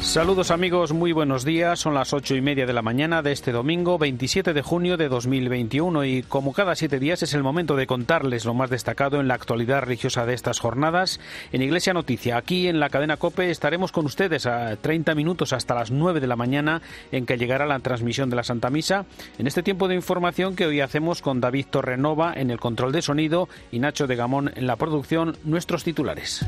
Saludos amigos, muy buenos días. Son las ocho y media de la mañana de este domingo 27 de junio de 2021 y como cada siete días es el momento de contarles lo más destacado en la actualidad religiosa de estas jornadas. En Iglesia Noticia, aquí en la cadena COPE, estaremos con ustedes a 30 minutos hasta las 9 de la mañana en que llegará la transmisión de la Santa Misa. En este tiempo de información que hoy hacemos con David Torrenova en el control de sonido y Nacho de Gamón en la producción, nuestros titulares.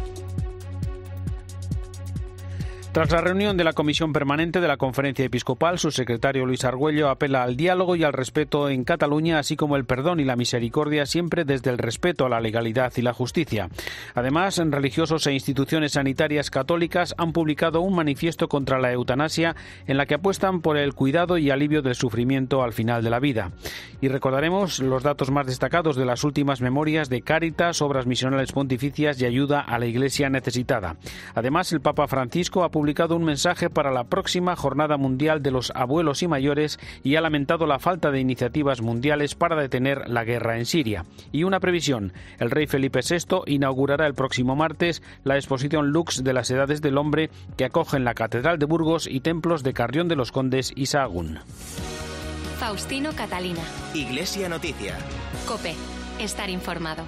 Tras la reunión de la Comisión Permanente de la Conferencia Episcopal, su secretario Luis Argüello apela al diálogo y al respeto en Cataluña, así como el perdón y la misericordia, siempre desde el respeto a la legalidad y la justicia. Además, religiosos e instituciones sanitarias católicas han publicado un manifiesto contra la eutanasia en la que apuestan por el cuidado y alivio del sufrimiento al final de la vida. Y recordaremos los datos más destacados de las últimas memorias de Cáritas, obras misionales pontificias y ayuda a la Iglesia necesitada. Además, el Papa Francisco ha publicado publicado un mensaje para la próxima Jornada Mundial de los Abuelos y Mayores y ha lamentado la falta de iniciativas mundiales para detener la guerra en Siria. Y una previsión, el rey Felipe VI inaugurará el próximo martes la exposición Lux de las Edades del Hombre que acoge en la Catedral de Burgos y templos de Carrión de los Condes y Sahagún. Faustino Catalina. Iglesia Noticia. Cope. Estar informado.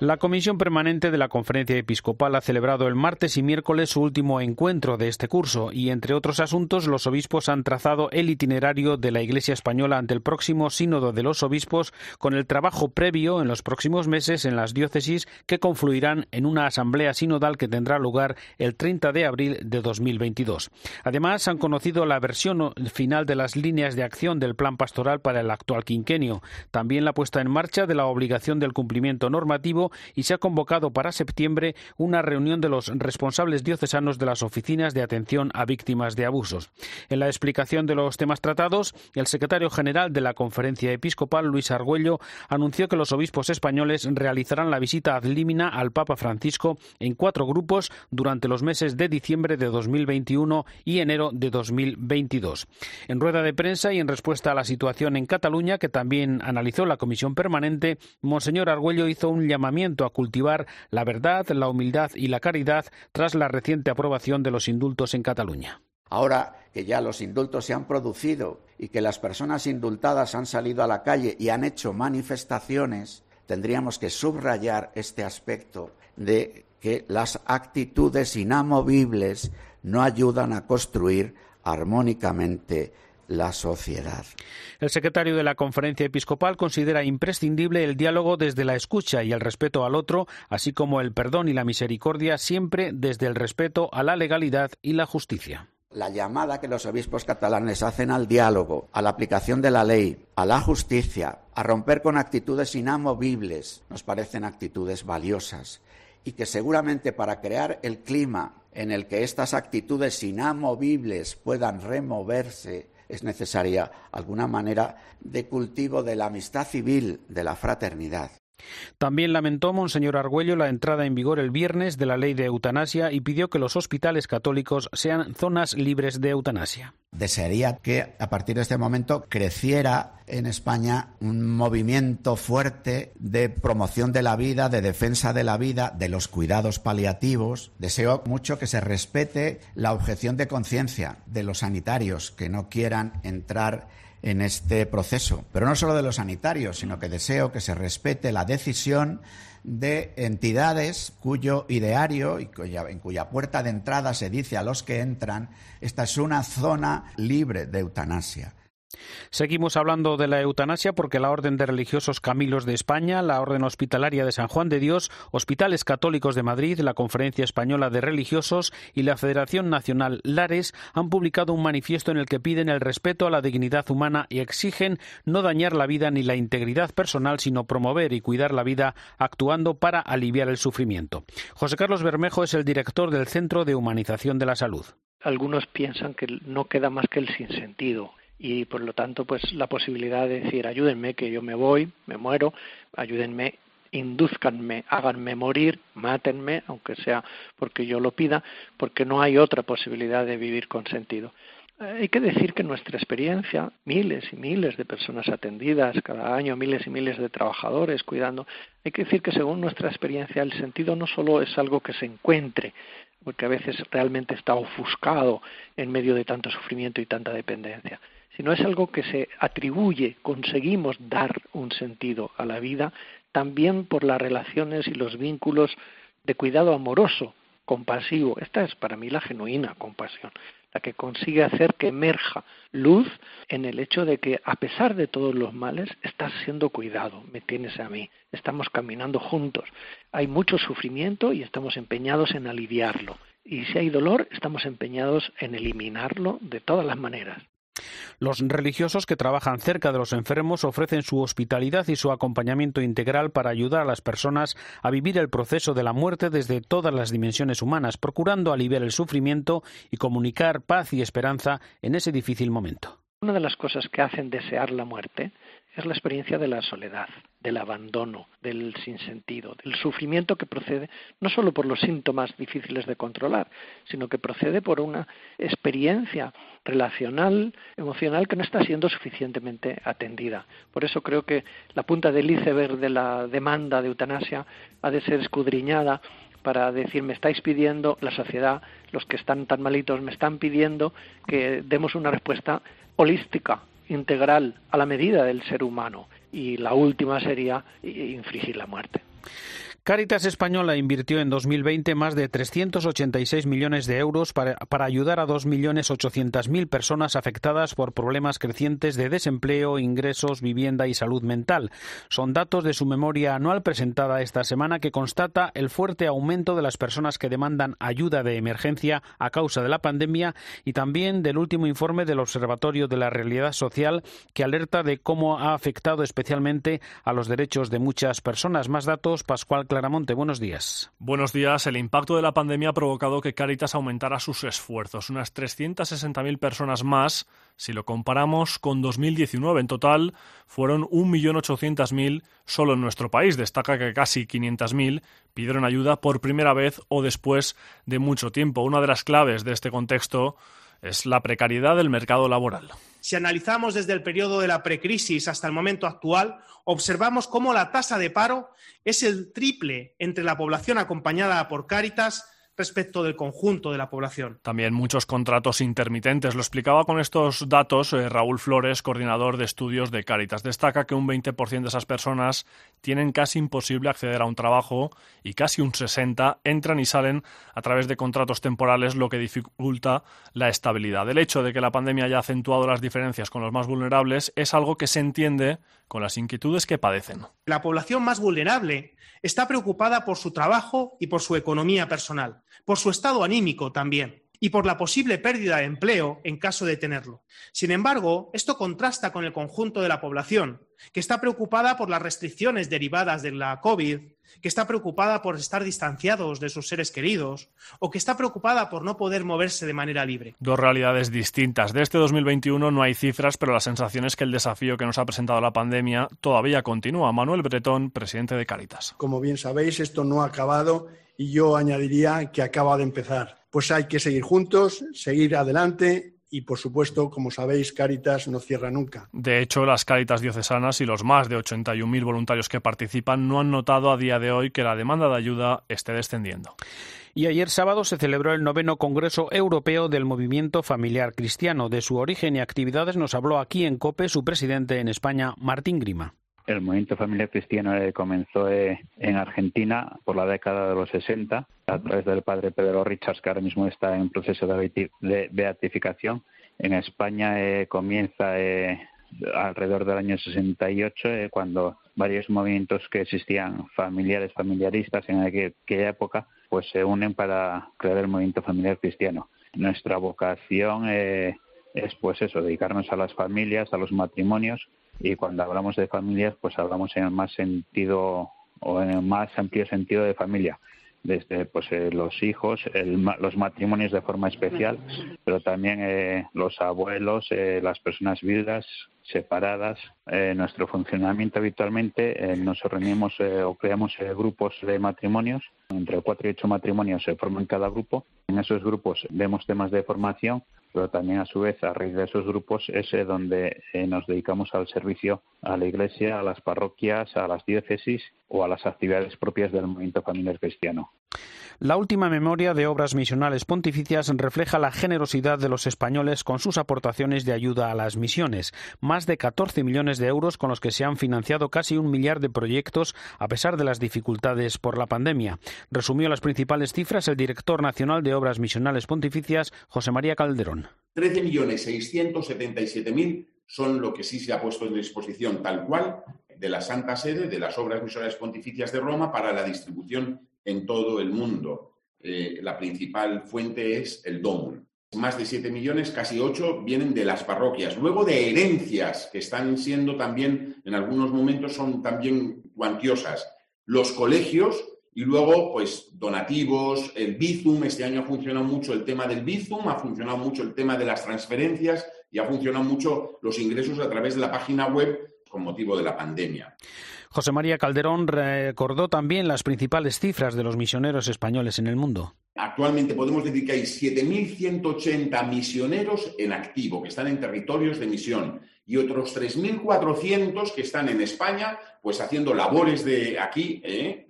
La Comisión Permanente de la Conferencia Episcopal ha celebrado el martes y miércoles su último encuentro de este curso y, entre otros asuntos, los obispos han trazado el itinerario de la Iglesia española ante el próximo Sínodo de los Obispos con el trabajo previo en los próximos meses en las diócesis que confluirán en una asamblea sinodal que tendrá lugar el 30 de abril de 2022. Además, han conocido la versión final de las líneas de acción del plan pastoral para el actual quinquenio, también la puesta en marcha de la obligación del cumplimiento normativo y se ha convocado para septiembre una reunión de los responsables diocesanos de las oficinas de atención a víctimas de abusos. En la explicación de los temas tratados, el secretario general de la Conferencia Episcopal, Luis Argüello, anunció que los obispos españoles realizarán la visita ad limina al Papa Francisco en cuatro grupos durante los meses de diciembre de 2021 y enero de 2022. En rueda de prensa y en respuesta a la situación en Cataluña, que también analizó la Comisión Permanente, Monseñor Argüello hizo un llamamiento a cultivar la verdad, la humildad y la caridad tras la reciente aprobación de los indultos en Cataluña. Ahora que ya los indultos se han producido y que las personas indultadas han salido a la calle y han hecho manifestaciones, tendríamos que subrayar este aspecto de que las actitudes inamovibles no ayudan a construir armónicamente la sociedad. El secretario de la Conferencia Episcopal considera imprescindible el diálogo desde la escucha y el respeto al otro, así como el perdón y la misericordia, siempre desde el respeto a la legalidad y la justicia. La llamada que los obispos catalanes hacen al diálogo, a la aplicación de la ley, a la justicia, a romper con actitudes inamovibles, nos parecen actitudes valiosas y que seguramente para crear el clima en el que estas actitudes inamovibles puedan removerse, es necesaria alguna manera de cultivo de la amistad civil, de la fraternidad. También lamentó Monseñor Argüello la entrada en vigor el viernes de la ley de eutanasia y pidió que los hospitales católicos sean zonas libres de eutanasia. Desearía que a partir de este momento creciera en España un movimiento fuerte de promoción de la vida, de defensa de la vida, de los cuidados paliativos. Deseo mucho que se respete la objeción de conciencia de los sanitarios que no quieran entrar en este proceso. Pero no solo de los sanitarios, sino que deseo que se respete la decisión de entidades cuyo ideario y en cuya puerta de entrada se dice a los que entran, esta es una zona libre de eutanasia. Seguimos hablando de la eutanasia porque la Orden de Religiosos Camilos de España, la Orden Hospitalaria de San Juan de Dios, Hospitales Católicos de Madrid, la Conferencia Española de Religiosos y la Federación Nacional Lares han publicado un manifiesto en el que piden el respeto a la dignidad humana y exigen no dañar la vida ni la integridad personal, sino promover y cuidar la vida actuando para aliviar el sufrimiento. José Carlos Bermejo es el director del Centro de Humanización de la Salud. Algunos piensan que no queda más que el sinsentido y por lo tanto pues la posibilidad de decir ayúdenme que yo me voy, me muero, ayúdenme, induzcanme, háganme morir, mátenme, aunque sea porque yo lo pida, porque no hay otra posibilidad de vivir con sentido. Hay que decir que nuestra experiencia, miles y miles de personas atendidas cada año, miles y miles de trabajadores cuidando, hay que decir que según nuestra experiencia el sentido no solo es algo que se encuentre, porque a veces realmente está ofuscado en medio de tanto sufrimiento y tanta dependencia, sino es algo que se atribuye, conseguimos dar un sentido a la vida también por las relaciones y los vínculos de cuidado amoroso, compasivo. Esta es para mí la genuina compasión, la que consigue hacer que emerja luz en el hecho de que a pesar de todos los males estás siendo cuidado, me tienes a mí, estamos caminando juntos. Hay mucho sufrimiento y estamos empeñados en aliviarlo. Y si hay dolor, estamos empeñados en eliminarlo de todas las maneras. Los religiosos que trabajan cerca de los enfermos ofrecen su hospitalidad y su acompañamiento integral para ayudar a las personas a vivir el proceso de la muerte desde todas las dimensiones humanas, procurando aliviar el sufrimiento y comunicar paz y esperanza en ese difícil momento. Una de las cosas que hacen desear la muerte es la experiencia de la soledad, del abandono, del sinsentido, del sufrimiento que procede no solo por los síntomas difíciles de controlar, sino que procede por una experiencia relacional, emocional que no está siendo suficientemente atendida. Por eso creo que la punta del iceberg de la demanda de eutanasia ha de ser escudriñada para decir me estáis pidiendo la sociedad, los que están tan malitos me están pidiendo que demos una respuesta holística integral a la medida del ser humano y la última sería infligir la muerte. Caritas Española invirtió en 2020 más de 386 millones de euros para, ayudar a 2.800.000 personas afectadas por problemas crecientes de desempleo, ingresos, vivienda y salud mental. Son datos de su memoria anual presentada esta semana que constata el fuerte aumento de las personas que demandan ayuda de emergencia a causa de la pandemia y también del último informe del Observatorio de la Realidad Social que alerta de cómo ha afectado especialmente a los derechos de muchas personas. Más datos, Pascual Claramonte, buenos días. Buenos días. El impacto de la pandemia ha provocado que Caritas aumentara sus esfuerzos. Unas 360.000 personas más si lo comparamos con 2019. En total fueron 1.800.000 solo en nuestro país. Destaca que casi 500.000 pidieron ayuda por primera vez o después de mucho tiempo. Una de las claves de este contexto es la precariedad del mercado laboral. Si analizamos desde el periodo de la precrisis hasta el momento actual, observamos cómo la tasa de paro es el triple entre la población acompañada por Cáritas respecto del conjunto de la población. También muchos contratos intermitentes. Lo explicaba con estos datos eh, Raúl Flores, coordinador de estudios de Cáritas. Destaca que un 20% de esas personas tienen casi imposible acceder a un trabajo y casi un 60% entran y salen a través de contratos temporales, lo que dificulta la estabilidad. El hecho de que la pandemia haya acentuado las diferencias con los más vulnerables es algo que se entiende con las inquietudes que padecen. La población más vulnerable está preocupada por su trabajo y por su economía personal, por su estado anímico también y por la posible pérdida de empleo en caso de tenerlo. Sin embargo, esto contrasta con el conjunto de la población, que está preocupada por las restricciones derivadas de la COVID, que está preocupada por estar distanciados de sus seres queridos o que está preocupada por no poder moverse de manera libre. Dos realidades distintas. De este 2021 no hay cifras, pero la sensación es que el desafío que nos ha presentado la pandemia todavía continúa. Manuel Bretón, presidente de Caritas. Como bien sabéis, esto no ha acabado y yo añadiría que acaba de empezar pues hay que seguir juntos, seguir adelante y, por supuesto, como sabéis, Cáritas no cierra nunca. De hecho, las Cáritas diocesanas y los más de 81.000 voluntarios que participan no han notado a día de hoy que la demanda de ayuda esté descendiendo. Y ayer sábado se celebró el noveno Congreso Europeo del Movimiento Familiar Cristiano. De su origen y actividades nos habló aquí en COPE su presidente en España, Martín Grima. El movimiento familiar cristiano eh, comenzó eh, en Argentina por la década de los 60 a través del padre Pedro Richards, que ahora mismo está en proceso de beatificación. En España eh, comienza alrededor del año 68, cuando varios movimientos que existían familiares, familiaristas en aquella época, pues se unen para crear el movimiento familiar cristiano. Nuestra vocación es pues eso, dedicarnos a las familias, a los matrimonios y cuando hablamos de familias pues hablamos en el más sentido o en el más amplio sentido de familia. Desde pues eh, los hijos los matrimonios de forma especial pero también eh, los abuelos eh, las personas viudas separadas. Nuestro funcionamiento habitualmente nos reunimos o creamos grupos de matrimonios. Entre cuatro y ocho matrimonios se forman cada grupo. En esos grupos vemos temas de formación pero también a su vez a raíz de esos grupos es eh, donde eh, nos dedicamos al servicio a la Iglesia, a las parroquias, a las diócesis o a las actividades propias del movimiento familiar cristiano. La última memoria de obras misionales pontificias refleja la generosidad de los españoles con sus aportaciones de ayuda a las misiones, más de 14 millones de euros con los que se han financiado casi un millar de proyectos a pesar de las dificultades por la pandemia. Resumió las principales cifras el director nacional de obras misionales pontificias, José María Calderón. 13 millones mil son lo que sí se ha puesto en disposición tal cual de la Santa Sede, de las obras misionales pontificias de Roma, para la distribución en todo el mundo. Eh, la principal fuente es el DOMUN. Más de 7 millones, casi 8, vienen de las parroquias. Luego de herencias, que están siendo también, en algunos momentos son también cuantiosas. Los colegios y luego, pues, donativos, el Bizum. Este año ha funcionado mucho el tema del Bizum, ha funcionado mucho el tema de las transferencias y ha funcionado mucho los ingresos a través de la página web con motivo de la pandemia. José María Calderón recordó también las principales cifras de los misioneros españoles en el mundo. Actualmente podemos decir que hay 7.180 misioneros en activo, que están en territorios de misión, y otros 3.400 que están en España, pues haciendo labores de aquí, ¿eh?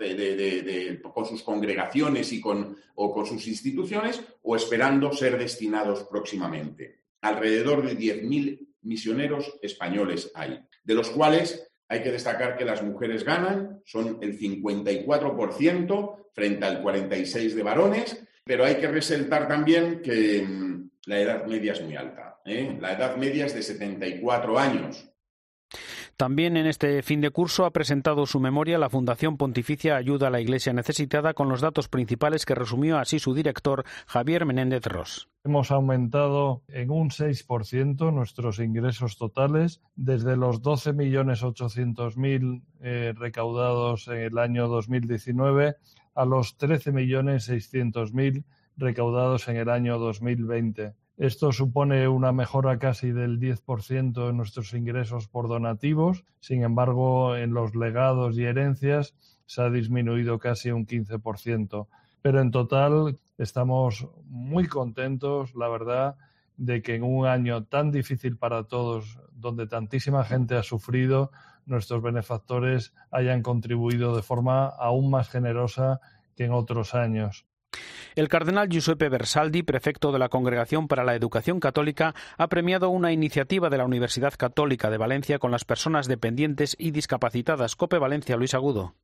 con sus congregaciones y con, o con sus instituciones, o esperando ser destinados próximamente. Alrededor de 10.000 misioneros españoles hay, de los cuales hay que destacar que las mujeres ganan, son el 54% frente al 46% de varones, pero hay que resaltar también que mm, la edad media es muy alta. ¿eh? La edad media es de 74 años. También en este fin de curso ha presentado su memoria la Fundación Pontificia Ayuda a la Iglesia Necesitada con los datos principales que resumió así su director Javier Menéndez Ross. Hemos aumentado en un 6% nuestros ingresos totales desde los 12.800.000 eh, recaudados en el año 2019 a los 13.600.000 recaudados en el año 2020. Esto supone una mejora casi del 10% en nuestros ingresos por donativos. Sin embargo, en los legados y herencias se ha disminuido casi un 15%. Pero en total estamos muy contentos, la verdad, de que en un año tan difícil para todos, donde tantísima gente ha sufrido, nuestros benefactores hayan contribuido de forma aún más generosa que en otros años. El cardenal Giuseppe Versaldi, prefecto de la Congregación para la Educación Católica, ha premiado una iniciativa de la Universidad Católica de Valencia con las personas dependientes y discapacitadas. Cope Valencia, Luis Agudo.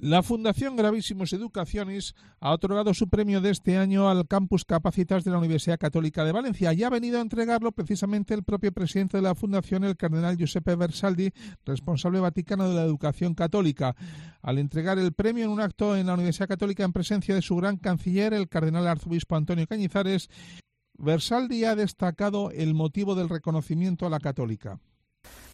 La Fundación Gravísimos Educaciones ha otorgado su premio de este año al Campus Capacitas de la Universidad Católica de Valencia y ha venido a entregarlo precisamente el propio presidente de la Fundación, el cardenal Giuseppe Versaldi, responsable vaticano de la educación católica. Al entregar el premio en un acto en la Universidad Católica en presencia de su gran canciller, el cardenal arzobispo Antonio Cañizares, Versaldi ha destacado el motivo del reconocimiento a la católica.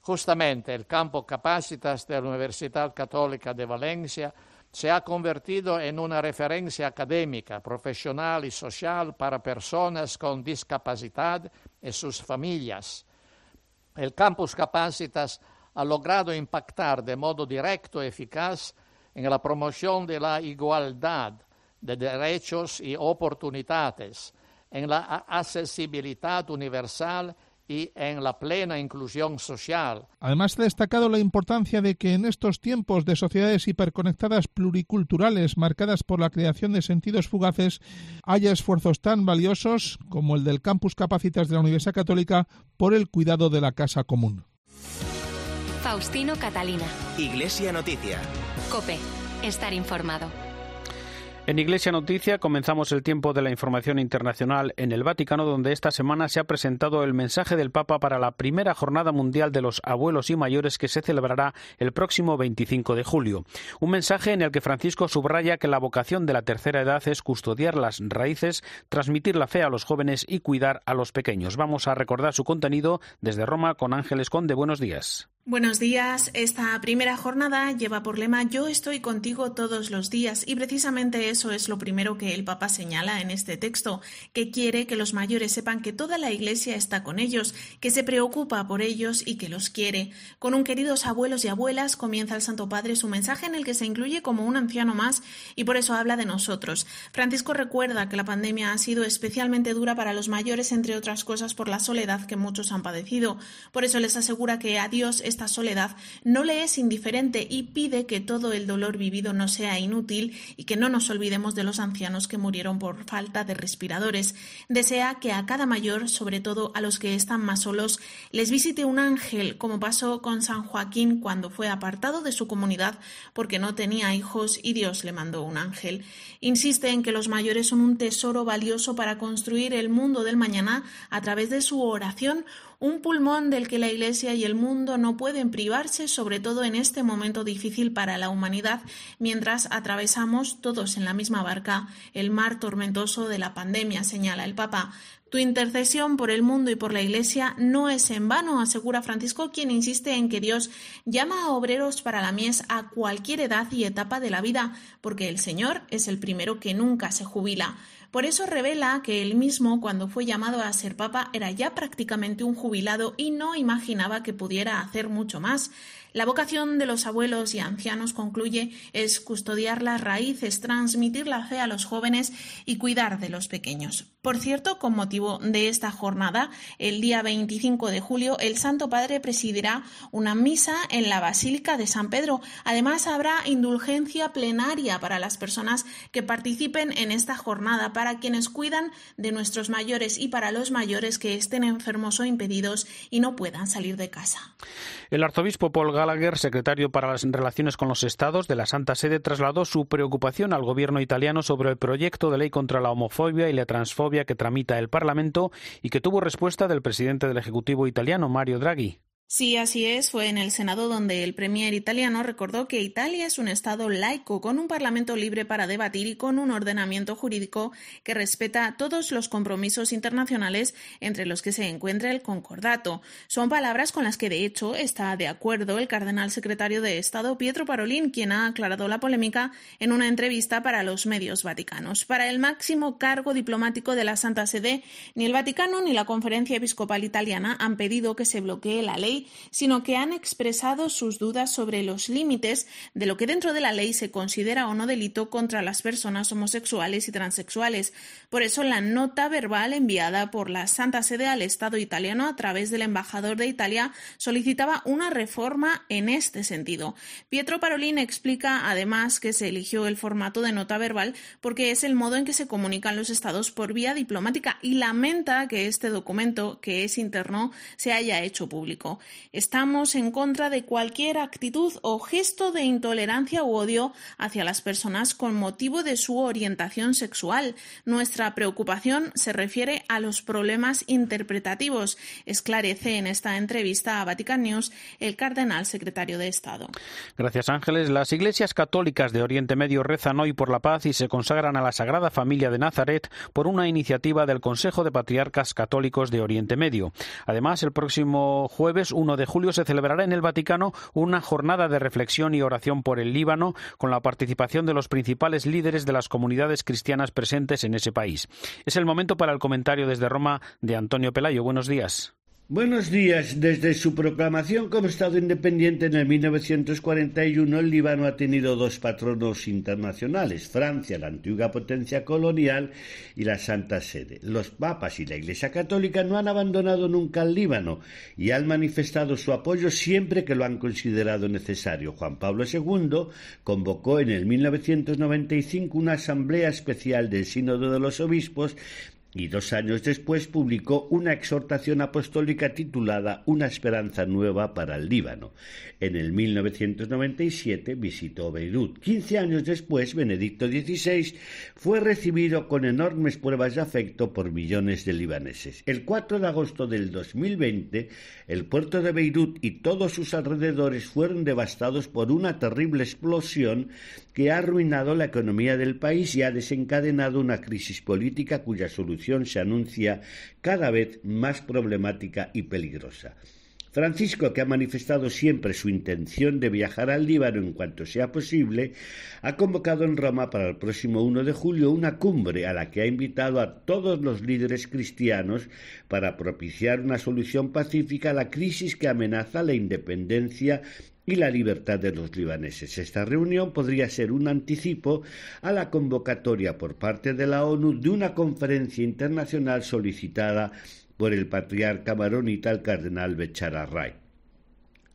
Justamente el campo Capacitas de la Universidad Católica de Valencia se ha convertido en una referencia académica, profesional y social para personas con discapacidad y sus familias. El campus Capacitas ha logrado impactar de modo directo y eficaz en la promoción de la igualdad de derechos y oportunidades, en la accesibilidad universal y en la plena inclusión social. Además, ha destacado la importancia de que en estos tiempos de sociedades hiperconectadas pluriculturales marcadas por la creación de sentidos fugaces haya esfuerzos tan valiosos como el del Campus Capacitas de la Universidad Católica por el cuidado de la casa común. Faustino Catalina. Iglesia Noticia. Cope. Estar informado. En Iglesia Noticia comenzamos el tiempo de la información internacional en el Vaticano, donde esta semana se ha presentado el mensaje del Papa para la primera Jornada Mundial de los Abuelos y Mayores que se celebrará el próximo 25 de julio. Un mensaje en el que Francisco subraya que la vocación de la tercera edad es custodiar las raíces, transmitir la fe a los jóvenes y cuidar a los pequeños. Vamos a recordar su contenido desde Roma con Ángeles Conde. Buenos días. Buenos días. Esta primera jornada lleva por lema Yo estoy contigo todos los días y precisamente eso es lo primero que el Papa señala en este texto, que quiere que los mayores sepan que toda la Iglesia está con ellos, que se preocupa por ellos y que los quiere. Con un queridos abuelos y abuelas comienza el Santo Padre su mensaje en el que se incluye como un anciano más y por eso habla de nosotros. Francisco recuerda que la pandemia ha sido especialmente dura para los mayores, entre otras cosas por la soledad que muchos han padecido. Por eso les asegura que a Dios esta soledad no le es indiferente y pide que todo el dolor vivido no sea inútil y que no nos olvidemos de los ancianos que murieron por falta de respiradores. Desea que a cada mayor, sobre todo a los que están más solos, les visite un ángel, como pasó con San Joaquín cuando fue apartado de su comunidad porque no tenía hijos y Dios le mandó un ángel. Insiste en que los mayores son un tesoro valioso para construir el mundo del mañana a través de su oración, un pulmón del que la Iglesia y el mundo no pueden privarse, sobre todo en este momento difícil para la humanidad, mientras atravesamos todos en la misma barca el mar tormentoso de la pandemia, señala el Papa. Tu intercesión por el mundo y por la Iglesia no es en vano, asegura Francisco, quien insiste en que Dios llama a obreros para la mies a cualquier edad y etapa de la vida, porque el Señor es el primero que nunca se jubila. Por eso revela que él mismo, cuando fue llamado a ser papa, era ya prácticamente un jubilado y no imaginaba que pudiera hacer mucho más. La vocación de los abuelos y ancianos, concluye, es custodiar las raíces, transmitir la fe a los jóvenes y cuidar de los pequeños. Por cierto, con motivo de esta jornada, el día 25 de julio, el Santo Padre presidirá una misa en la Basílica de San Pedro. Además, habrá indulgencia plenaria para las personas que participen en esta jornada, para quienes cuidan de nuestros mayores y para los mayores que estén enfermos o impedidos y no puedan salir de casa. El arzobispo Paul Gallagher, secretario para las relaciones con los estados de la Santa Sede, trasladó su preocupación al gobierno italiano sobre el proyecto de ley contra la homofobia y la transfobia que tramita el Parlamento y que tuvo respuesta del presidente del Ejecutivo italiano, Mario Draghi. Sí, así es. Fue en el Senado donde el premier italiano recordó que Italia es un Estado laico, con un Parlamento libre para debatir y con un ordenamiento jurídico que respeta todos los compromisos internacionales entre los que se encuentra el concordato. Son palabras con las que, de hecho, está de acuerdo el cardenal secretario de Estado Pietro Parolin, quien ha aclarado la polémica en una entrevista para los medios vaticanos. Para el máximo cargo diplomático de la Santa Sede, ni el Vaticano ni la Conferencia Episcopal Italiana han pedido que se bloquee la ley sino que han expresado sus dudas sobre los límites de lo que dentro de la ley se considera o no delito contra las personas homosexuales y transexuales. Por eso la nota verbal enviada por la Santa Sede al Estado italiano a través del embajador de Italia solicitaba una reforma en este sentido. Pietro Parolin explica además que se eligió el formato de nota verbal porque es el modo en que se comunican los estados por vía diplomática y lamenta que este documento, que es interno, se haya hecho público. Estamos en contra de cualquier actitud o gesto de intolerancia u odio hacia las personas con motivo de su orientación sexual. Nuestra preocupación se refiere a los problemas interpretativos, esclarece en esta entrevista a Vatican News el cardenal secretario de Estado. Gracias, Ángeles. Las iglesias católicas de Oriente Medio rezan hoy por la paz y se consagran a la Sagrada Familia de Nazaret por una iniciativa del Consejo de Patriarcas Católicos de Oriente Medio. Además, el próximo jueves 1 de julio se celebrará en el Vaticano una jornada de reflexión y oración por el Líbano con la participación de los principales líderes de las comunidades cristianas presentes en ese país. Es el momento para el comentario desde Roma de Antonio Pelayo. Buenos días. Buenos días. Desde su proclamación como Estado independiente en el 1941, el Líbano ha tenido dos patronos internacionales, Francia, la antigua potencia colonial, y la Santa Sede. Los papas y la Iglesia Católica no han abandonado nunca el Líbano y han manifestado su apoyo siempre que lo han considerado necesario. Juan Pablo II convocó en el 1995 una asamblea especial del Sínodo de los Obispos y dos años después publicó una exhortación apostólica titulada Una esperanza nueva para el Líbano. En el 1997 visitó Beirut. Quince años después, Benedicto XVI fue recibido con enormes pruebas de afecto por millones de libaneses. El 4 de agosto del 2020, el puerto de Beirut y todos sus alrededores fueron devastados por una terrible explosión que ha arruinado la economía del país y ha desencadenado una crisis política cuya solución se anuncia cada vez más problemática y peligrosa. Francisco, que ha manifestado siempre su intención de viajar al Líbano en cuanto sea posible, ha convocado en Roma para el próximo 1 de julio una cumbre a la que ha invitado a todos los líderes cristianos para propiciar una solución pacífica a la crisis que amenaza la independencia y la libertad de los libaneses. Esta reunión podría ser un anticipo a la convocatoria por parte de la ONU de una conferencia internacional solicitada por el patriarca maronita el cardenal Bechar Ray.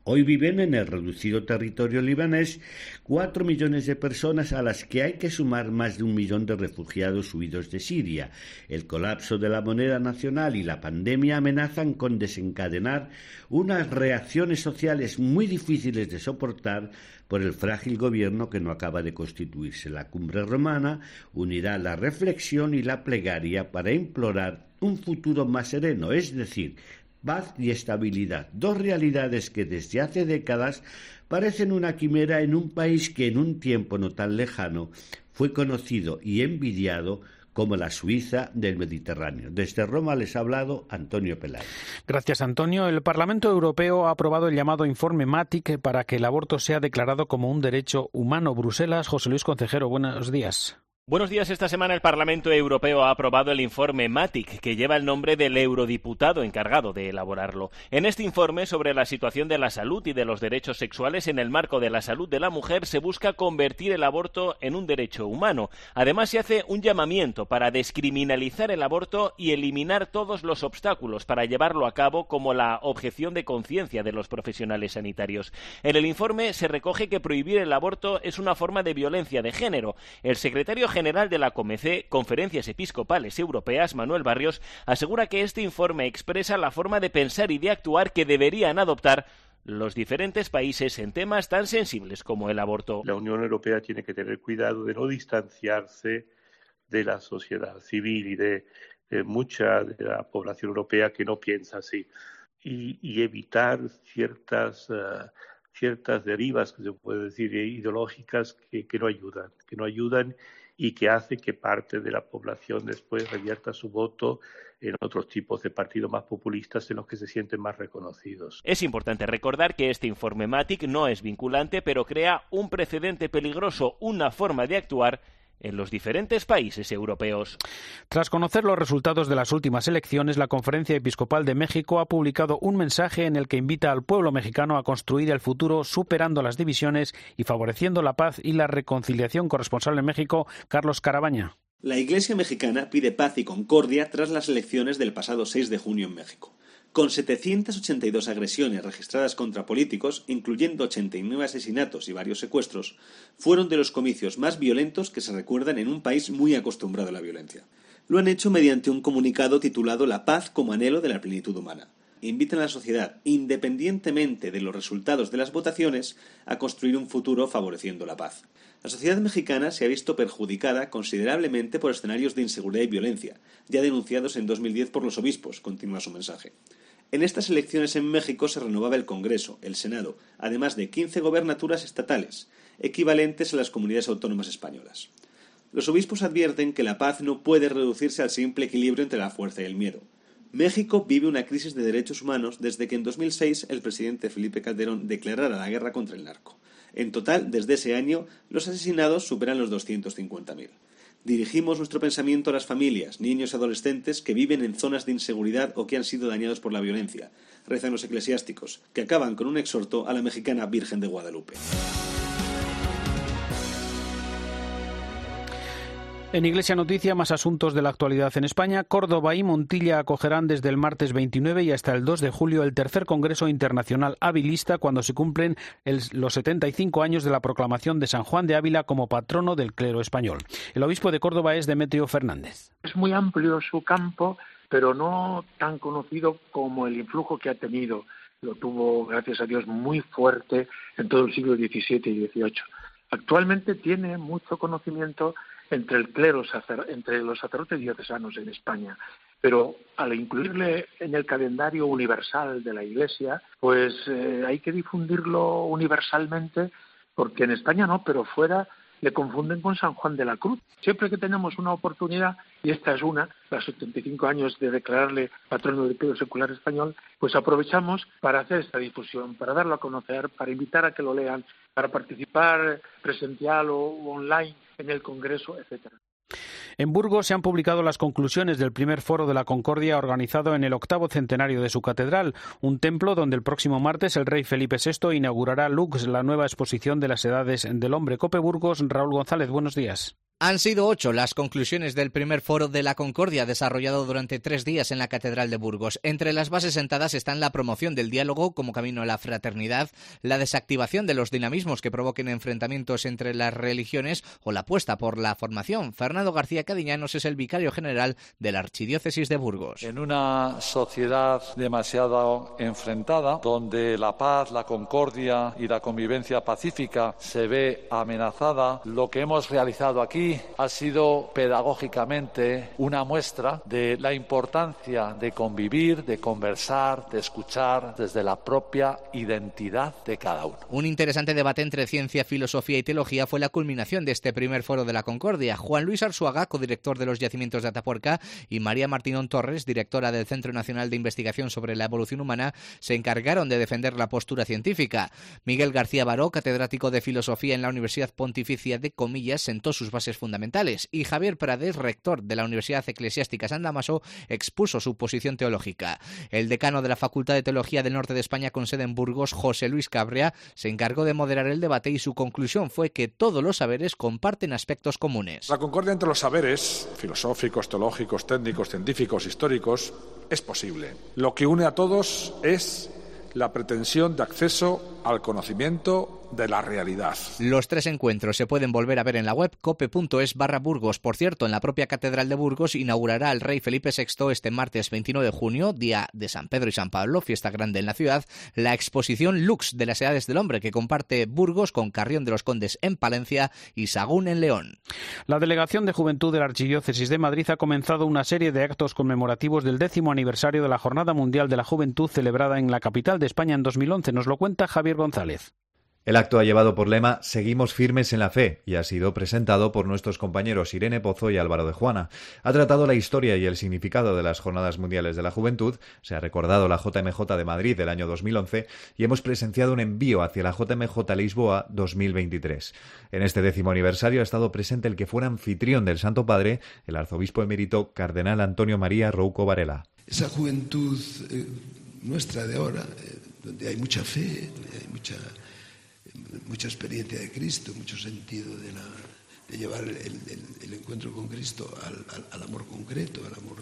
Hoy viven en el reducido territorio libanés cuatro millones de personas a las que hay que sumar más de un millón de refugiados huidos de Siria. El colapso de la moneda nacional y la pandemia amenazan con desencadenar unas reacciones sociales muy difíciles de soportar por el frágil gobierno que no acaba de constituirse. La cumbre romana unirá la reflexión y la plegaria para implorar un futuro más sereno, es decir, paz y estabilidad, dos realidades que desde hace décadas parecen una quimera en un país que en un tiempo no tan lejano fue conocido y envidiado como la Suiza del Mediterráneo. Desde Roma les ha hablado Antonio Peláez. Gracias, Antonio. El Parlamento Europeo ha aprobado el llamado informe MATIC para que el aborto sea declarado como un derecho humano. Bruselas, José Luis Concejero, buenos días. Buenos días. Esta semana el Parlamento Europeo ha aprobado el informe MATIC, que lleva el nombre del eurodiputado encargado de elaborarlo. En este informe sobre la situación de la salud y de los derechos sexuales en el marco de la salud de la mujer se busca convertir el aborto en un derecho humano. Además, se hace un llamamiento para descriminalizar el aborto y eliminar todos los obstáculos para llevarlo a cabo, como la objeción de conciencia de los profesionales sanitarios. En el informe se recoge que prohibir el aborto es una forma de violencia de género. El secretario de la COMECE, Conferencias Episcopales Europeas, Manuel Barrios, asegura que este informe expresa la forma de pensar y de actuar que deberían adoptar los diferentes países en temas tan sensibles como el aborto. La Unión Europea tiene que tener cuidado de no distanciarse de la sociedad civil y de, mucha de la población europea que no piensa así y, evitar ciertas uh, ciertas derivas que se puede decir ideológicas que, que no ayudan que no ayudan y que hace que parte de la población después revierta su voto en otros tipos de partidos más populistas en los que se sienten más reconocidos. Es importante recordar que este informe MATIC no es vinculante, pero crea un precedente peligroso, una forma de actuar en los diferentes países europeos. Tras conocer los resultados de las últimas elecciones, la Conferencia Episcopal de México ha publicado un mensaje en el que invita al pueblo mexicano a construir el futuro superando las divisiones y favoreciendo la paz y la reconciliación. Corresponsal en México, Carlos Carabaña. La Iglesia mexicana pide paz y concordia tras las elecciones del pasado 6 de junio en México. Con 782 agresiones registradas contra políticos, incluyendo 89 asesinatos y varios secuestros, fueron de los comicios más violentos que se recuerdan en un país muy acostumbrado a la violencia. Lo han hecho mediante un comunicado titulado La paz como anhelo de la plenitud humana. Invitan a la sociedad, independientemente de los resultados de las votaciones, a construir un futuro favoreciendo la paz. La sociedad mexicana se ha visto perjudicada considerablemente por escenarios de inseguridad y violencia, ya denunciados en 2010 por los obispos, continúa su mensaje. En estas elecciones en México se renovaba el Congreso, el Senado, además de 15 gobernaturas estatales, equivalentes a las comunidades autónomas españolas. Los obispos advierten que la paz no puede reducirse al simple equilibrio entre la fuerza y el miedo. México vive una crisis de derechos humanos desde que en 2006 el presidente Felipe Calderón declarara la guerra contra el narco. En total, desde ese año, los asesinados superan los 250.000. Dirigimos nuestro pensamiento a las familias, niños y adolescentes que viven en zonas de inseguridad o que han sido dañados por la violencia, rezan los eclesiásticos, que acaban con un exhorto a la mexicana Virgen de Guadalupe. En Iglesia Noticia, más asuntos de la actualidad en España. Córdoba y Montilla acogerán desde el martes 29 y hasta el 2 de julio el tercer Congreso Internacional Habilista cuando se cumplen los 75 años de la proclamación de San Juan de Ávila como patrono del clero español. El obispo de Córdoba es Demetrio Fernández. Es muy amplio su campo, pero no tan conocido como el influjo que ha tenido. Lo tuvo, gracias a Dios, muy fuerte en todo el siglo XVII y XVIII. Actualmente tiene mucho conocimiento entre el clero, entre los sacerdotes diocesanos en España. Pero al incluirle en el calendario universal de la Iglesia, pues eh, hay que difundirlo universalmente, porque en España no, pero fuera le confunden con San Juan de la Cruz. Siempre que tenemos una oportunidad, y esta es una, los 75 años de declararle patrono del periodo secular español, pues aprovechamos para hacer esta difusión, para darlo a conocer, para invitar a que lo lean, para participar presencial o online en el Congreso, etcétera. En Burgos se han publicado las conclusiones del primer foro de la Concordia organizado en el octavo centenario de su catedral, un templo donde el próximo martes el rey Felipe VI inaugurará Lux, la nueva exposición de las edades del hombre. Cope Burgos, Raúl González, buenos días. Han sido ocho las conclusiones del primer foro de la Concordia desarrollado durante tres días en la Catedral de Burgos. Entre las bases sentadas están la promoción del diálogo como camino a la fraternidad, la desactivación de los dinamismos que provoquen enfrentamientos entre las religiones o la apuesta por la formación. Fernando García Cadiñanos es el vicario general de la Archidiócesis de Burgos. En una sociedad demasiado enfrentada, donde la paz, la concordia y la convivencia pacífica se ve amenazada, lo que hemos realizado aquí ha sido pedagógicamente una muestra de la importancia de convivir, de conversar, de escuchar desde la propia identidad de cada uno. Un interesante debate entre ciencia, filosofía y teología fue la culminación de este primer foro de la Concordia. Juan Luis Arzuaga, codirector de los yacimientos de Atapuerca, y María Martínón Torres, directora del Centro Nacional de Investigación sobre la Evolución Humana, se encargaron de defender la postura científica. Miguel García Baró, catedrático de Filosofía en la Universidad Pontificia de Comillas, sentó sus bases fundamentales y Javier Prades, rector de la Universidad Eclesiástica San Damaso, expuso su posición teológica. El decano de la Facultad de Teología del Norte de España con sede en Burgos, José Luis Cabrea, se encargó de moderar el debate y su conclusión fue que todos los saberes comparten aspectos comunes. La concordia entre los saberes filosóficos, teológicos, técnicos, científicos, históricos es posible. Lo que une a todos es la pretensión de acceso al conocimiento de la realidad. Los tres encuentros se pueden volver a ver en la web cope.es barra Burgos. Por cierto, en la propia Catedral de Burgos inaugurará el rey Felipe VI este martes 29 de junio, día de San Pedro y San Pablo, fiesta grande en la ciudad, la exposición Lux de las Edades del Hombre que comparte Burgos con Carrión de los Condes en Palencia y Sagún en León. La Delegación de Juventud de la Archidiócesis de Madrid ha comenzado una serie de actos conmemorativos del décimo aniversario de la Jornada Mundial de la Juventud celebrada en la capital de España en 2011. Nos lo cuenta Javier González. El acto ha llevado por lema Seguimos firmes en la fe y ha sido presentado por nuestros compañeros Irene Pozo y Álvaro de Juana. Ha tratado la historia y el significado de las Jornadas Mundiales de la Juventud, se ha recordado la JMJ de Madrid del año 2011 y hemos presenciado un envío hacia la JMJ Lisboa 2023. En este décimo aniversario ha estado presente el que fuera anfitrión del Santo Padre, el arzobispo emérito Cardenal Antonio María Rouco Varela. Esa juventud eh, nuestra de ahora, eh, donde hay mucha fe, hay mucha mucha experiencia de Cristo, mucho sentido de, la, de llevar el, encuentro con Cristo al, amor concreto, al amor.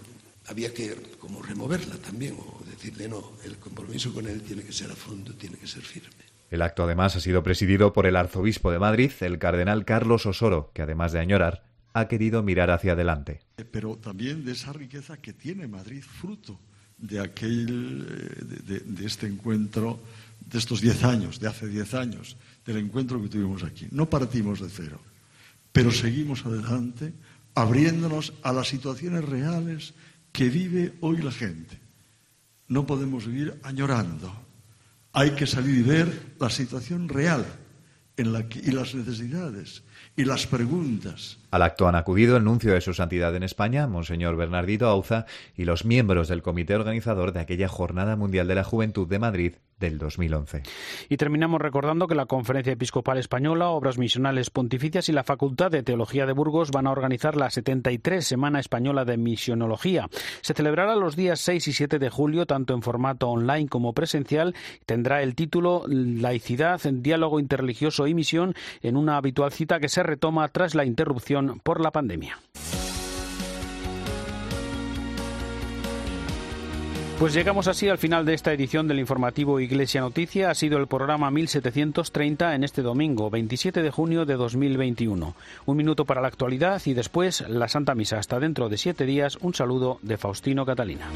Había que como removerla también o decirle no, el compromiso con Él tiene que ser a fondo, tiene que ser firme. El acto además ha sido presidido por el arzobispo de Madrid, el cardenal Carlos Osoro, que además de añorar, ha querido mirar hacia adelante. Pero también de esa riqueza que tiene Madrid, fruto de aquel, de, de este encuentro de estos diez años, de hace diez años, del encuentro que tuvimos aquí. No partimos de cero, pero seguimos adelante abriéndonos a las situaciones reales que vive hoy la gente. No podemos vivir añorando. Hay que salir y ver la situación real y las necesidades y las preguntas. Al acto han acudido el nuncio de su santidad en España, Monseñor Bernardito Auza, y los miembros del comité organizador de aquella Jornada Mundial de la Juventud de Madrid del 2011. Y terminamos recordando que la Conferencia Episcopal Española, Obras Misionales Pontificias y la Facultad de Teología de Burgos van a organizar la 73 Semana Española de Misionología. Se celebrará los días 6 y 7 de julio, tanto en formato online como presencial. Tendrá el título Laicidad, Diálogo Interreligioso y Misión en una habitual cita que se retoma tras la interrupción por la pandemia. Pues llegamos así al final de esta edición del informativo Iglesia Noticia. Ha sido el programa 1730 en este domingo, 27 de junio de 2021. Un minuto para la actualidad y después la Santa Misa. Hasta dentro de siete días, un saludo de Faustino Catalina.